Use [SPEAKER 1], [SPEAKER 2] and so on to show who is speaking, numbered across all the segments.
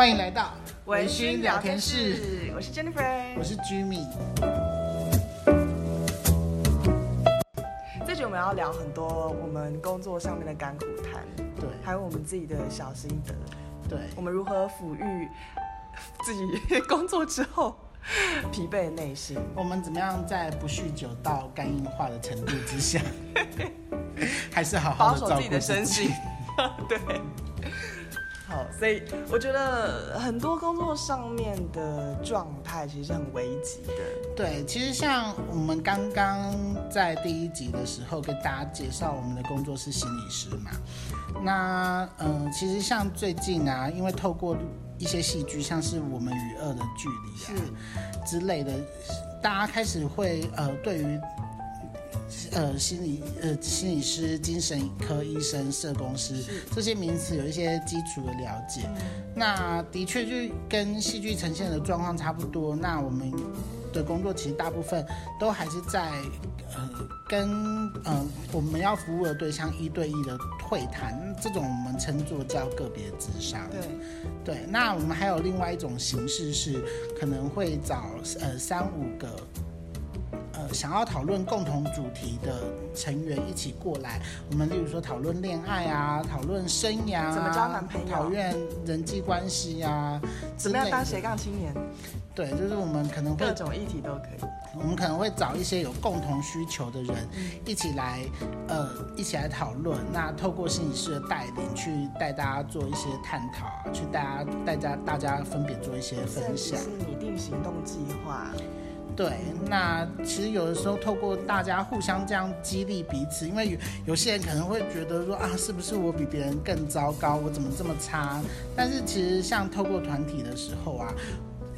[SPEAKER 1] 欢迎来到
[SPEAKER 2] 微醺聊天室，我是 Jennifer，
[SPEAKER 1] 我是 Jimmy。
[SPEAKER 2] 这集我们要聊很多我们工作上面的甘苦谈，
[SPEAKER 1] 对，
[SPEAKER 2] 还有我们自己的小心得，
[SPEAKER 1] 对，
[SPEAKER 2] 我们如何抚育自己工作之后 疲惫的内心，
[SPEAKER 1] 我们怎么样在不酗酒到肝硬化的程度之下，还是好好的照顾
[SPEAKER 2] 自己的身心，对。好，所以我觉得很多工作上面的状态其实是很危急的。
[SPEAKER 1] 对，其实像我们刚刚在第一集的时候跟大家介绍，我们的工作是心理师嘛。那嗯、呃，其实像最近啊，因为透过一些戏剧，像是《我们与恶的距离》啊之类的，大家开始会呃对于。呃，心理呃，心理师、精神科医生、社工师这些名词有一些基础的了解。嗯、那的确就跟戏剧呈现的状况差不多。那我们的工作其实大部分都还是在呃跟呃我们要服务的对象一对一的会谈，这种我们称作叫个别咨商。
[SPEAKER 2] 对
[SPEAKER 1] 对。那我们还有另外一种形式是可能会找呃三五个。想要讨论共同主题的成员一起过来，我们例如说讨论恋爱啊，讨论生涯啊，
[SPEAKER 2] 怎么交男朋友，
[SPEAKER 1] 讨论人际关系啊，
[SPEAKER 2] 怎么样当斜杠青年？
[SPEAKER 1] 对，就是我们可能会
[SPEAKER 2] 各种议题都可以。
[SPEAKER 1] 我们可能会找一些有共同需求的人一起来，呃，一起来讨论。那透过心理师的带领，去带大家做一些探讨，去大家带家大家分别做一些分享，
[SPEAKER 2] 是拟定行动计划。
[SPEAKER 1] 对，那其实有的时候透过大家互相这样激励彼此，因为有有些人可能会觉得说啊，是不是我比别人更糟糕，我怎么这么差？但是其实像透过团体的时候啊，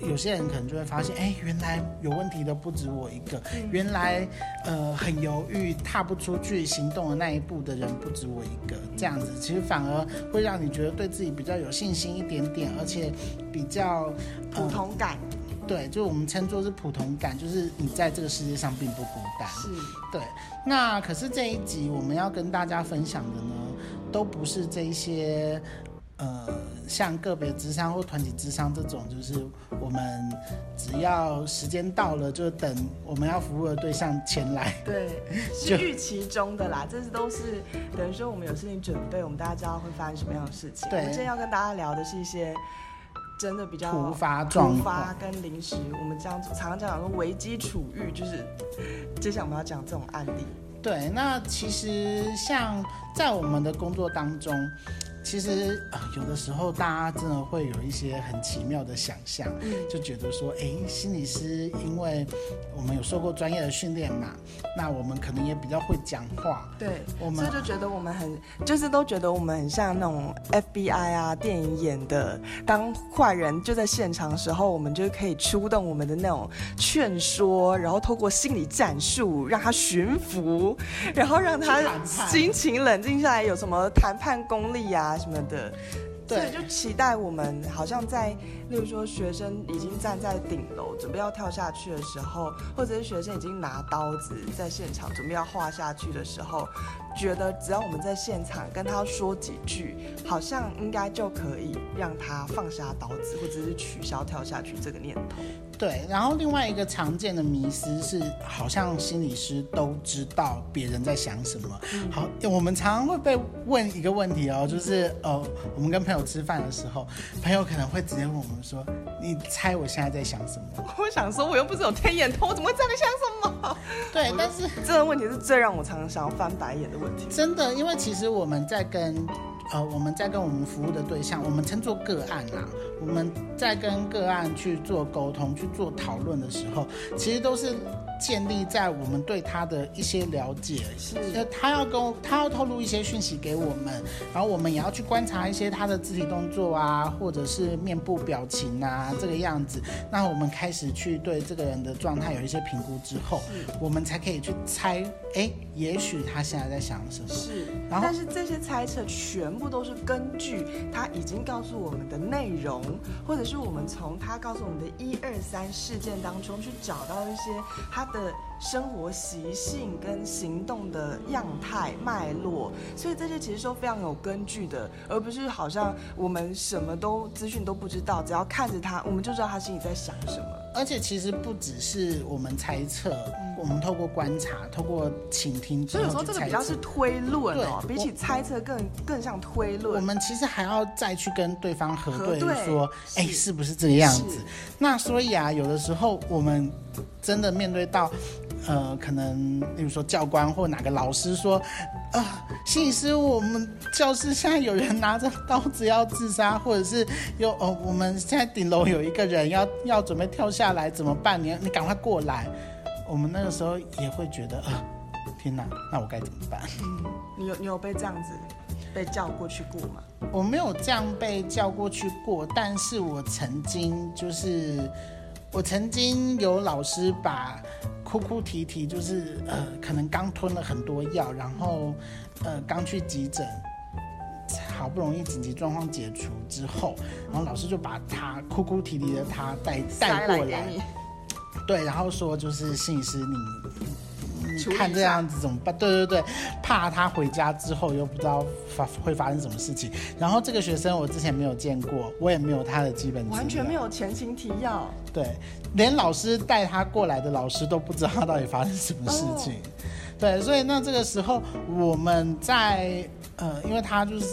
[SPEAKER 1] 有些人可能就会发现，哎，原来有问题的不止我一个，原来呃很犹豫踏不出去行动的那一步的人不止我一个，这样子其实反而会让你觉得对自己比较有信心一点点，而且比较
[SPEAKER 2] 普通感。
[SPEAKER 1] 对，就我们称作是普通感，就是你在这个世界上并不孤单。
[SPEAKER 2] 是，
[SPEAKER 1] 对。那可是这一集我们要跟大家分享的呢，都不是这一些，呃，像个别智商或团体智商这种，就是我们只要时间到了就等我们要服务的对象前来。
[SPEAKER 2] 对，是预期中的啦，这是都是等于说我们有事情准备，我们大家知道会发生什么样的事情。
[SPEAKER 1] 对，
[SPEAKER 2] 我们今天要跟大家聊的是一些。真的比较
[SPEAKER 1] 突发状况，
[SPEAKER 2] 突发跟临时，我们这样常常讲说危机处遇，就是接下来我们要讲这种案例。
[SPEAKER 1] 对，那其实像在我们的工作当中。其实有的时候大家真的会有一些很奇妙的想象，嗯、就觉得说，哎，心理师，因为我们有受过专业的训练嘛，那我们可能也比较会讲话，
[SPEAKER 2] 对，
[SPEAKER 1] 我
[SPEAKER 2] 们就觉得我们很，就是都觉得我们很像那种 FBI 啊，电影演的，当坏人就在现场的时候，我们就可以出动我们的那种劝说，然后透过心理战术让他驯服，然后让他心情冷静下来，有什么谈判功力啊？什么的，对，所以就期待我们好像在，例如说学生已经站在顶楼准备要跳下去的时候，或者是学生已经拿刀子在现场准备要画下去的时候，觉得只要我们在现场跟他说几句，好像应该就可以让他放下刀子，或者是取消跳下去这个念头。
[SPEAKER 1] 对，然后另外一个常见的迷思是，好像心理师都知道别人在想什么。好，我们常常会被问一个问题哦，就是呃，我们跟朋友吃饭的时候，朋友可能会直接问我们说：“你猜我现在在想什么？”
[SPEAKER 2] 我想说，我又不是有天眼通，我怎么会知道你想什么？
[SPEAKER 1] 对，但是
[SPEAKER 2] 这个问题是最让我常常想要翻白眼的问题。
[SPEAKER 1] 真的，因为其实我们在跟。呃，我们在跟我们服务的对象，我们称作个案啦。我们在跟个案去做沟通、去做讨论的时候，其实都是建立在我们对他的一些了解，是他要跟他要透露一些讯息给我们，然后我们也要去观察一些他的肢体动作啊，或者是面部表情啊，这个样子。那我们开始去对这个人的状态有一些评估之后，我们才可以去猜，哎，也许他现在在想什么。
[SPEAKER 2] 是，然后但是这些猜测全全部都是根据他已经告诉我们的内容，或者是我们从他告诉我们的一二三事件当中去找到一些他的生活习性跟行动的样态脉络，所以这些其实都非常有根据的，而不是好像我们什么都资讯都不知道，只要看着他，我们就知道他心里在想什么。
[SPEAKER 1] 而且其实不只是我们猜测，嗯、我们透过观察，透过倾听，
[SPEAKER 2] 所以有时候这个比较是推论哦，比起猜测更更像推论。
[SPEAKER 1] 我们其实还要再去跟对方核对说，哎，是不是这个样子？那所以啊，有的时候我们真的面对到。呃，可能例如说教官或哪个老师说，啊、呃，心理师，我们教室现在有人拿着刀子要自杀，或者是有哦、呃，我们现在顶楼有一个人要要准备跳下来，怎么办？你你赶快过来。我们那个时候也会觉得，啊、呃，天哪，那我该怎么办？
[SPEAKER 2] 嗯，你有你有被这样子被叫过去过吗？
[SPEAKER 1] 我没有这样被叫过去过，但是我曾经就是，我曾经有老师把。哭哭啼啼，就是呃，可能刚吞了很多药，然后呃，刚去急诊，好不容易紧急状况解除之后，然后老师就把他哭哭啼啼的他带带过来，对，然后说就是心理师你。你看这样子怎么办？对对对，怕他回家之后又不知道发会发生什么事情。然后这个学生我之前没有见过，我也没有他的基本，
[SPEAKER 2] 完全没有前情提要。
[SPEAKER 1] 对，连老师带他过来的老师都不知道他到底发生什么事情。哦、对，所以那这个时候我们在呃，因为他就是。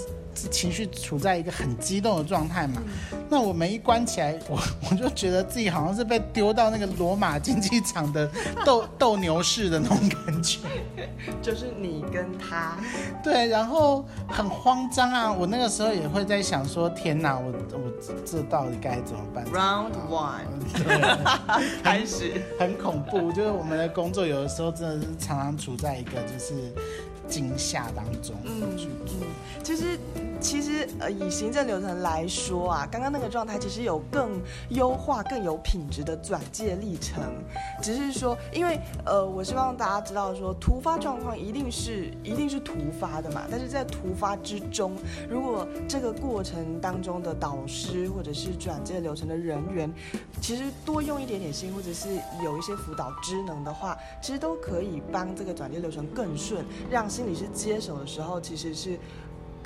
[SPEAKER 1] 情绪处在一个很激动的状态嘛，那我门一关起来，我我就觉得自己好像是被丢到那个罗马竞技场的斗斗牛士的那种感觉，
[SPEAKER 2] 就是你跟他，
[SPEAKER 1] 对，然后很慌张啊，我那个时候也会在想说，天哪，我我这到底该怎么办
[SPEAKER 2] ？Round one，
[SPEAKER 1] 对，
[SPEAKER 2] 开始
[SPEAKER 1] 很恐怖，就是我们的工作有的时候真的是常常处在一个就是。惊吓当中，嗯
[SPEAKER 2] 嗯，其实其实呃，以行政流程来说啊，刚刚那个状态其实有更优化、更有品质的转介历程。只是说，因为呃，我希望大家知道说，突发状况一定是一定是突发的嘛。但是在突发之中，如果这个过程当中的导师或者是转介流程的人员，其实多用一点点心，或者是有一些辅导职能的话，其实都可以帮这个转介流程更顺，让。心理是接手的时候，其实是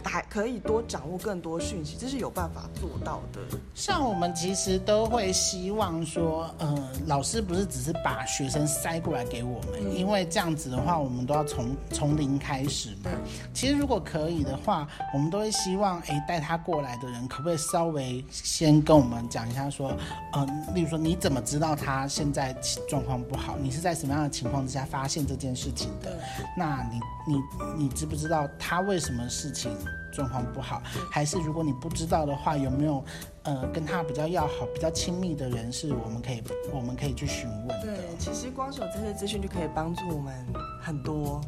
[SPEAKER 2] 还可以多掌握更多讯息，这是有办法做到的。
[SPEAKER 1] 像我们其实都会希望说，呃，老师不是只是把学生塞过来给我们，嗯、因为这样子的话，我们都要从从零开始嘛。其实如果可以的话，我们都会希望，哎，带他过来的人可不可以稍微先跟我们讲一下，说，呃，例如说你怎么知道他现在状况不好？你是在什么样的情况之下发现这件事情的？那你。你你知不知道他为什么事情状况不好？还是如果你不知道的话，有没有呃跟他比较要好、比较亲密的人是我们可以我们可以去询问的？
[SPEAKER 2] 对，其实光是有这些资讯就可以帮助我们很多。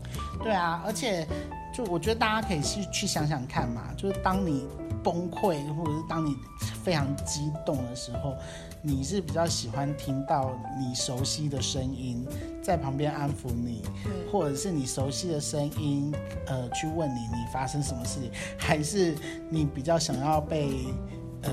[SPEAKER 1] 对啊，而且就我觉得大家可以去去想想看嘛，就是当你崩溃或者是当你非常激动的时候。你是比较喜欢听到你熟悉的声音在旁边安抚你，或者是你熟悉的声音，呃，去问你你发生什么事情，还是你比较想要被，呃，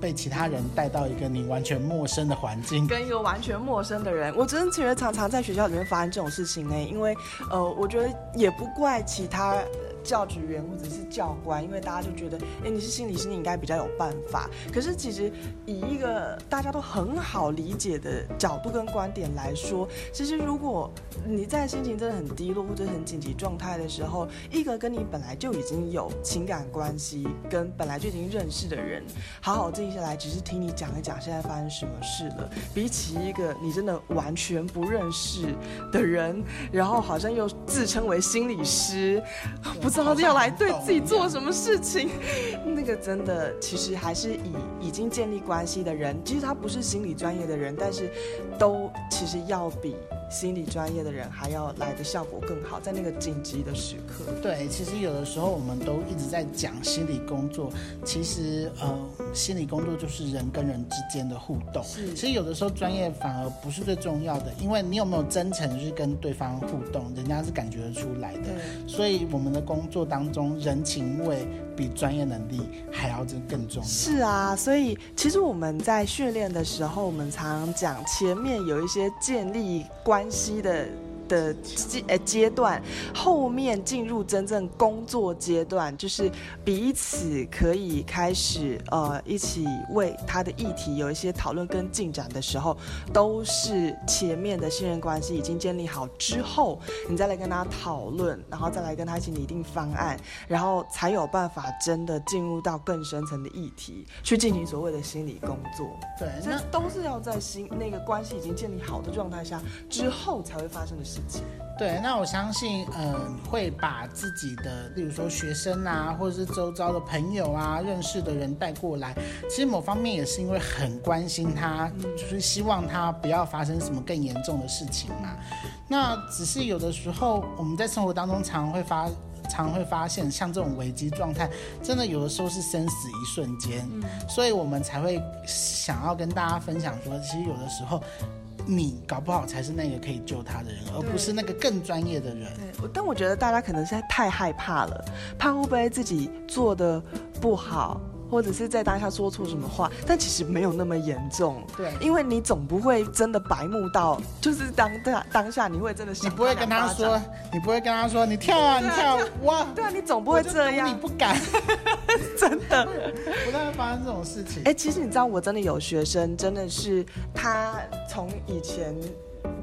[SPEAKER 1] 被其他人带到一个你完全陌生的环境，
[SPEAKER 2] 跟一个完全陌生的人？我真的觉得常常在学校里面发生这种事情呢，因为，呃，我觉得也不怪其他。教职员或者是教官，因为大家就觉得，哎，你是心理师，你应该比较有办法。可是其实以一个大家都很好理解的角度跟观点来说，其实如果你在心情真的很低落或者很紧急状态的时候，一个跟你本来就已经有情感关系、跟本来就已经认识的人，好好静下来，只是听你讲一讲现在发生什么事了，比起一个你真的完全不认识的人，然后好像又自称为心理师，不。知道要来对自己做什么事情，那个真的其实还是以已经建立关系的人，其实他不是心理专业的人，但是都其实要比。心理专业的人还要来的效果更好，在那个紧急的时刻。
[SPEAKER 1] 对，其实有的时候我们都一直在讲心理工作，其实呃，心理工作就是人跟人之间的互动。是，其实有的时候专业反而不是最重要的，因为你有没有真诚去跟对方互动，人家是感觉得出来的。对，所以我们的工作当中，人情味比专业能力还要更重要。
[SPEAKER 2] 是啊，所以其实我们在训练的时候，我们常常讲前面有一些建立。关系的的阶呃阶段，后面进入真正工作阶段，就是彼此可以开始呃一起为他的议题有一些讨论跟进展的时候，都是前面的信任关系已经建立好之后，你再来跟他讨论，然后再来跟他一起拟定方案，然后才有办法真的进入到更深层的议题去进行所谓的心理工作。
[SPEAKER 1] 对，
[SPEAKER 2] 这都是要在心那个关系已经建立好的状态下之后才会发生的事。
[SPEAKER 1] 对，那我相信，嗯、呃，会把自己的，例如说学生啊，或者是周遭的朋友啊，认识的人带过来，其实某方面也是因为很关心他，就是希望他不要发生什么更严重的事情嘛。那只是有的时候我们在生活当中常会发，常会发现，像这种危机状态，真的有的时候是生死一瞬间，所以我们才会想要跟大家分享说，其实有的时候。你搞不好才是那个可以救他的人，而不是那个更专业的人。
[SPEAKER 2] 对，但我觉得大家可能是太害怕了，怕会不会自己做的不好。或者是在当下说错什么话，但其实没有那么严重。
[SPEAKER 1] 对，
[SPEAKER 2] 因为你总不会真的白目到，就是当当当下你会真的想。
[SPEAKER 1] 你不会跟他说，你不会跟他说，你跳啊，你跳哇！
[SPEAKER 2] 对啊，你总不会这样。
[SPEAKER 1] 你不敢，
[SPEAKER 2] 真的
[SPEAKER 1] 不太会发生这种事情。
[SPEAKER 2] 哎、欸，其实你知道，我真的有学生，真的是他从以前。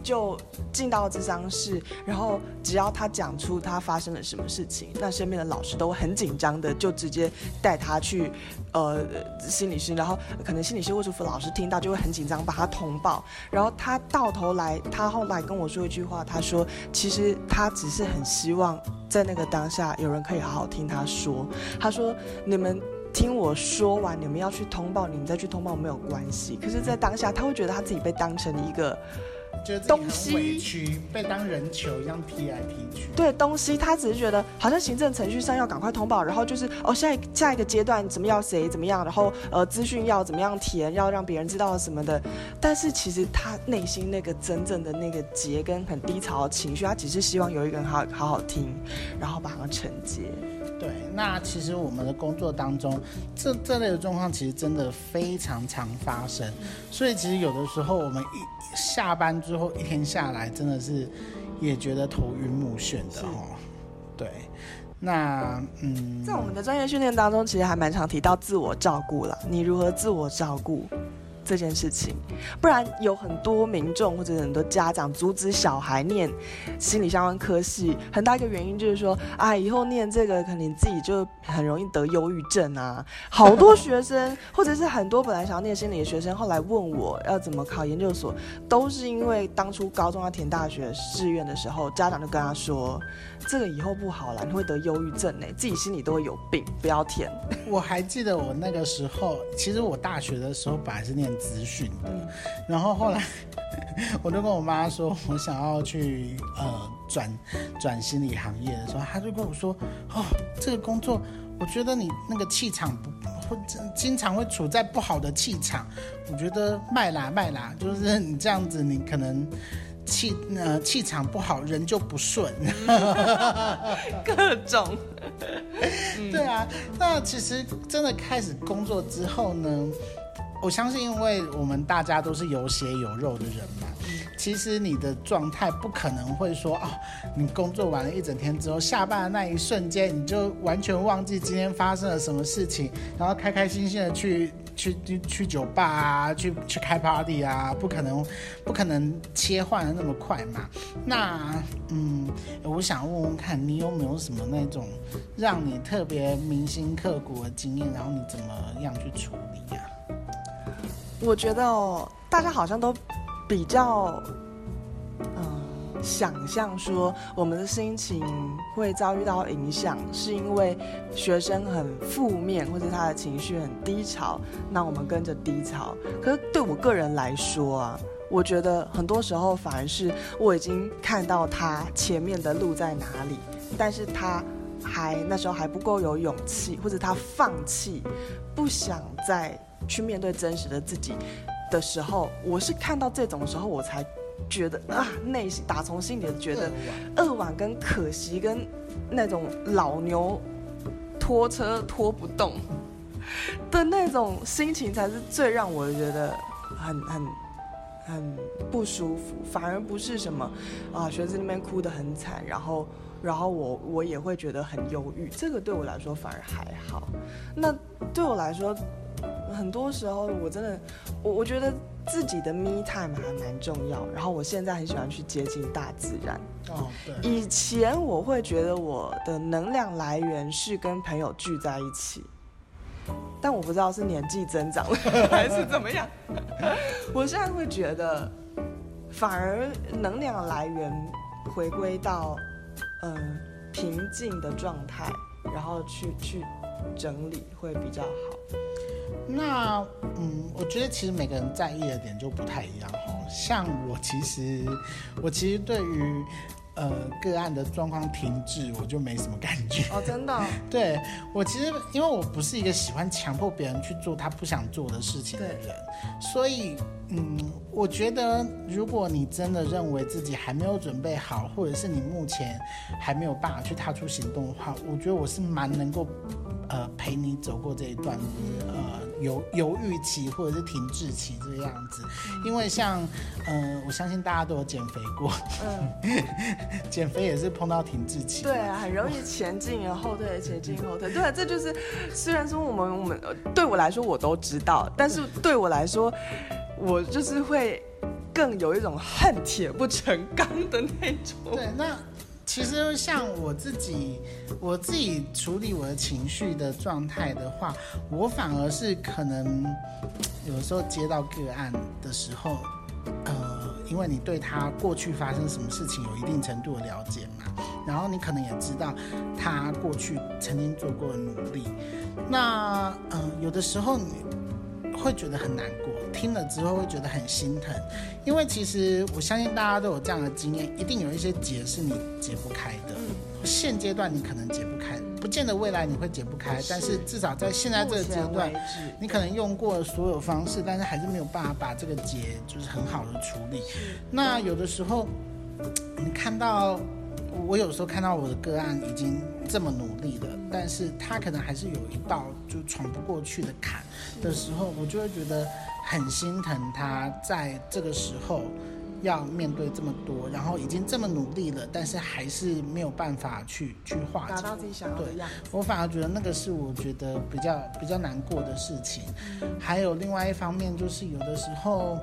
[SPEAKER 2] 就进到咨商室，然后只要他讲出他发生了什么事情，那身边的老师都很紧张的，就直接带他去，呃，心理师，然后可能心理师或者辅老师听到就会很紧张，把他通报。然后他到头来，他后来跟我说一句话，他说，其实他只是很希望在那个当下有人可以好好听他说。他说，你们听我说完，你们要去通报，你们再去通报没有关系。可是，在当下，他会觉得他自己被当成一个。东西
[SPEAKER 1] 被当人球一样踢来踢去。
[SPEAKER 2] 对，东西他只是觉得好像行政程序上要赶快通报，然后就是哦，下一下一个阶段怎么要谁怎么样，然后呃资讯要怎么样填，要让别人知道什么的。但是其实他内心那个真正的那个结跟很低潮的情绪，他只是希望有一个人好好好听，然后把它承接。
[SPEAKER 1] 对，那其实我们的工作当中，这这类的状况其实真的非常常发生，所以其实有的时候我们一下班之后一天下来，真的是也觉得头晕目眩的哦。对，那嗯，
[SPEAKER 2] 在我们的专业训练当中，其实还蛮常提到自我照顾了，你如何自我照顾？这件事情，不然有很多民众或者很多家长阻止小孩念心理相关科系，很大一个原因就是说，啊，以后念这个，可能自己就很容易得忧郁症啊。好多学生，或者是很多本来想要念心理的学生，后来问我要怎么考研究所，都是因为当初高中要填大学志愿的时候，家长就跟他说，这个以后不好了，你会得忧郁症呢，自己心里都会有病，不要填。
[SPEAKER 1] 我还记得我那个时候，其实我大学的时候本来是念。资讯的，然后后来 我就跟我妈说，我想要去呃转转心理行业的时候，她就跟我说，哦，这个工作，我觉得你那个气场不会经常会处在不好的气场，我觉得卖啦卖啦，就是你这样子，你可能气呃气场不好，人就不顺，
[SPEAKER 2] 各种，
[SPEAKER 1] 对啊，那其实真的开始工作之后呢？我相信，因为我们大家都是有血有肉的人嘛，其实你的状态不可能会说哦，你工作完了一整天之后，下班的那一瞬间你就完全忘记今天发生了什么事情，然后开开心心的去去去去酒吧啊，去去开 party 啊，不可能，不可能切换的那么快嘛。那嗯，我想问问看你有没有什么那种让你特别铭心刻骨的经验，然后你怎么样去处理呀？
[SPEAKER 2] 我觉得哦，大家好像都比较，嗯，想象说我们的心情会遭遇到影响，是因为学生很负面，或者他的情绪很低潮，那我们跟着低潮。可是对我个人来说啊，我觉得很多时候反而是我已经看到他前面的路在哪里，但是他还那时候还不够有勇气，或者他放弃，不想再。去面对真实的自己的时候，我是看到这种时候，我才觉得啊，内心打从心里觉得扼腕。跟可惜跟那种老牛拖车拖不动的那种心情，才是最让我觉得很很很不舒服，反而不是什么啊，学生那边哭得很惨，然后然后我我也会觉得很忧郁，这个对我来说反而还好。那对我来说，很多时候我真的我我觉得自己的 me time 还蛮重要，然后我现在很喜欢去接近大自然。
[SPEAKER 1] 哦，对。
[SPEAKER 2] 以前我会觉得我的能量来源是跟朋友聚在一起。但我不知道是年纪增长了 还是怎么样，我现在会觉得，反而能量来源回归到，嗯、呃，平静的状态，然后去去整理会比较好。
[SPEAKER 1] 那嗯，我觉得其实每个人在意的点就不太一样哦。像我其实，我其实对于。呃，个案的状况停滞，我就没什么感觉
[SPEAKER 2] 哦，真的、哦。
[SPEAKER 1] 对，我其实，因为我不是一个喜欢强迫别人去做他不想做的事情的人，所以，嗯，我觉得如果你真的认为自己还没有准备好，或者是你目前还没有办法去踏出行动的话，我觉得我是蛮能够。呃，陪你走过这一段，呃，犹犹豫期或者是停滞期这个样子，因为像，呃，我相信大家都有减肥过，嗯，减肥也是碰到停滞期，
[SPEAKER 2] 对啊，很容易前进然后后退，前进后退，对啊，这就是虽然说我们我们对我来说我都知道，但是对我来说，我就是会更有一种恨铁不成钢的那种，
[SPEAKER 1] 对，那。其实像我自己，我自己处理我的情绪的状态的话，我反而是可能有时候接到个案的时候，呃，因为你对他过去发生什么事情有一定程度的了解嘛，然后你可能也知道他过去曾经做过的努力，那嗯、有的时候你会觉得很难过。听了之后会觉得很心疼，因为其实我相信大家都有这样的经验，一定有一些结是你解不开的。现阶段你可能解不开，不见得未来你会解不开，但是至少在现在这个阶段，你可能用过所有方式，但是还是没有办法把这个结就是很好的处理。那有的时候，你看到。我有时候看到我的个案已经这么努力了，但是他可能还是有一道就闯不过去的坎的时候，我就会觉得很心疼他在这个时候要面对这么多，然后已经这么努力了，但是还是没有办法去去化解，
[SPEAKER 2] 达到自己想要的样子。对，
[SPEAKER 1] 我反而觉得那个是我觉得比较比较难过的事情。还有另外一方面就是有的时候。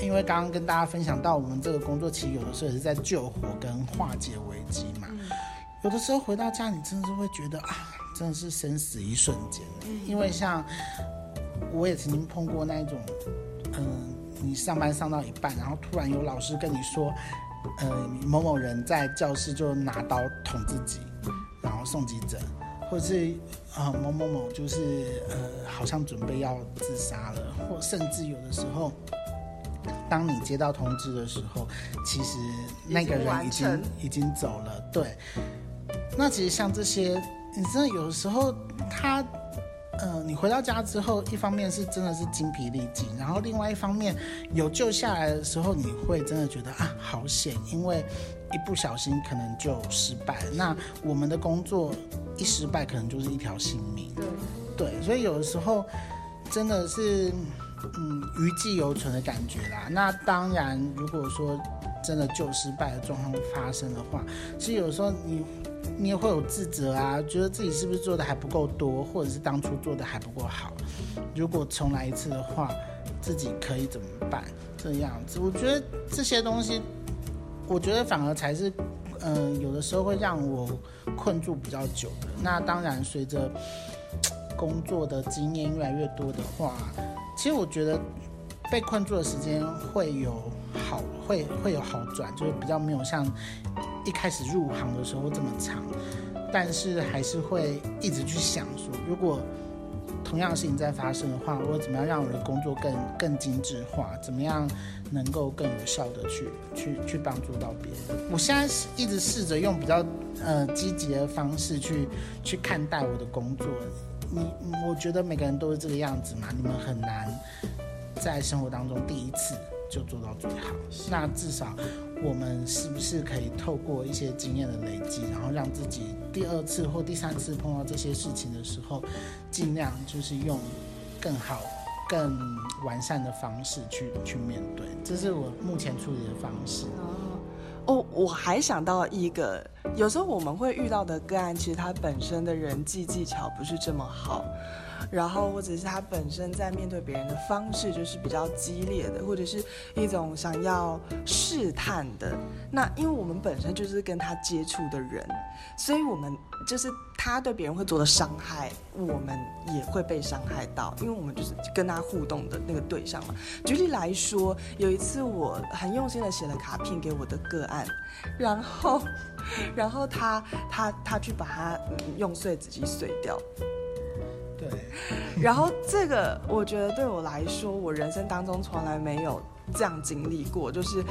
[SPEAKER 1] 因为刚刚跟大家分享到，我们这个工作其实有的时候也是在救火跟化解危机嘛。有的时候回到家，你真的是会觉得啊，真的是生死一瞬间。因为像我也曾经碰过那种，嗯，你上班上到一半，然后突然有老师跟你说，呃，某某人在教室就拿刀捅自己，然后送急诊，或者是啊某某某就是呃好像准备要自杀了，或甚至有的时候。当你接到通知的时候，其实那个人已经已经走了。对，那其实像这些，你真的有的时候他，呃，你回到家之后，一方面是真的是精疲力尽，然后另外一方面有救下来的时候，你会真的觉得啊，好险，因为一不小心可能就失败。那我们的工作一失败，可能就是一条性命。对，对，所以有的时候真的是。嗯，余悸犹存的感觉啦。那当然，如果说真的就失败的状况发生的话，其实有时候你你也会有自责啊，觉得自己是不是做的还不够多，或者是当初做的还不够好。如果重来一次的话，自己可以怎么办？这样子，我觉得这些东西，我觉得反而才是，嗯、有的时候会让我困住比较久的。那当然，随着工作的经验越来越多的话。其实我觉得被困住的时间会有好，会会有好转，就是比较没有像一开始入行的时候这么长，但是还是会一直去想说，如果同样的事情在发生的话，我怎么样让我的工作更更精致化，怎么样能够更有效的去去去帮助到别人。我现在是一直试着用比较呃积极的方式去去看待我的工作。你我觉得每个人都是这个样子嘛，你们很难在生活当中第一次就做到最好。那至少我们是不是可以透过一些经验的累积，然后让自己第二次或第三次碰到这些事情的时候，尽量就是用更好、更更完善的方式去去面对。这是我目前处理的方式。
[SPEAKER 2] 哦，我还想到一个，有时候我们会遇到的个案，其实他本身的人际技巧不是这么好。然后，或者是他本身在面对别人的方式就是比较激烈的，或者是一种想要试探的。那因为我们本身就是跟他接触的人，所以我们就是他对别人会做的伤害，我们也会被伤害到，因为我们就是跟他互动的那个对象嘛。举例来说，有一次我很用心的写了卡片给我的个案，然后，然后他他他去把它用碎纸机碎掉。
[SPEAKER 1] 对，
[SPEAKER 2] 然后这个我觉得对我来说，我人生当中从来没有这样经历过，就是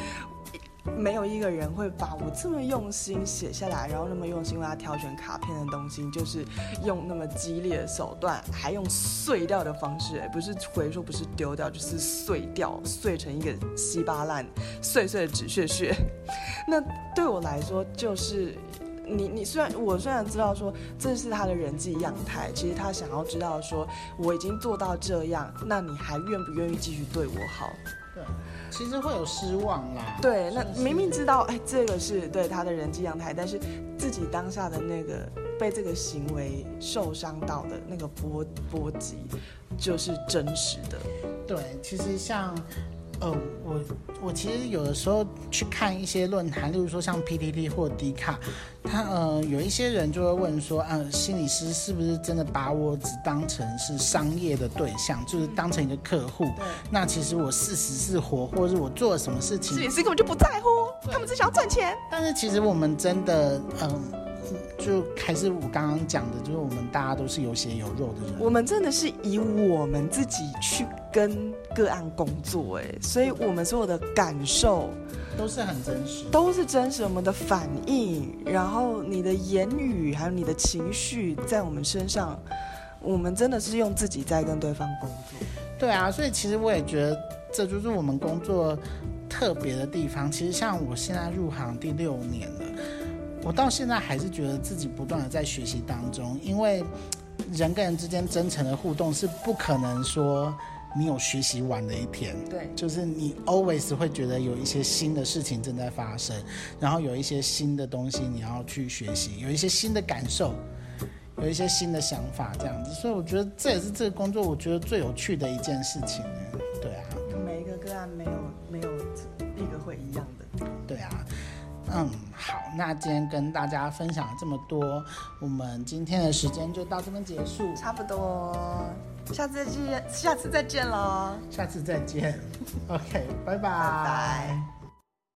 [SPEAKER 2] 没有一个人会把我这么用心写下来，然后那么用心为他挑选卡片的东西，就是用那么激烈的手段，还用碎掉的方式，不是回收，不是丢掉，就是碎掉，碎成一个稀巴烂、碎碎的纸屑屑。那对我来说就是。你你虽然我虽然知道说这是他的人际样态，其实他想要知道说我已经做到这样，那你还愿不愿意继续对我好？
[SPEAKER 1] 对，其实会有失望啦。
[SPEAKER 2] 对，那明明知道哎，这个是对他的人际阳台，但是自己当下的那个被这个行为受伤到的那个波波及，就是真实的。
[SPEAKER 1] 对，其实像。呃，我我其实有的时候去看一些论坛，例如说像 PTT 或 D 卡，他呃有一些人就会问说，呃，心理师是不是真的把我只当成是商业的对象，就是当成一个客户？那其实我事实是活，或者是我做了什么事情，
[SPEAKER 2] 心理师根本就不在乎，他们只想要赚钱。
[SPEAKER 1] 但是其实我们真的，嗯、呃。就还是我刚刚讲的，就是我们大家都是有血有肉的人。
[SPEAKER 2] 我们真的是以我们自己去跟个案工作，哎，所以我们所有的感受
[SPEAKER 1] 都是很真实，
[SPEAKER 2] 都是真实。我们的反应，然后你的言语，还有你的情绪，在我们身上，我们真的是用自己在跟对方工作。
[SPEAKER 1] 对啊，所以其实我也觉得这就是我们工作特别的地方。其实像我现在入行第六年了。我到现在还是觉得自己不断的在学习当中，因为人跟人之间真诚的互动是不可能说你有学习完的一天。
[SPEAKER 2] 对，
[SPEAKER 1] 就是你 always 会觉得有一些新的事情正在发生，然后有一些新的东西你要去学习，有一些新的感受，有一些新的想法这样子。所以我觉得这也是这个工作我觉得最有趣的一件事情。对啊，
[SPEAKER 2] 每一个个案没有没有一个会一样的。
[SPEAKER 1] 对啊。嗯，好，那今天跟大家分享了这么多，我们今天的时间就到这边结束，
[SPEAKER 2] 差不多，下次再见，下次再见喽，
[SPEAKER 1] 下次再见，OK，拜拜。
[SPEAKER 2] 拜拜。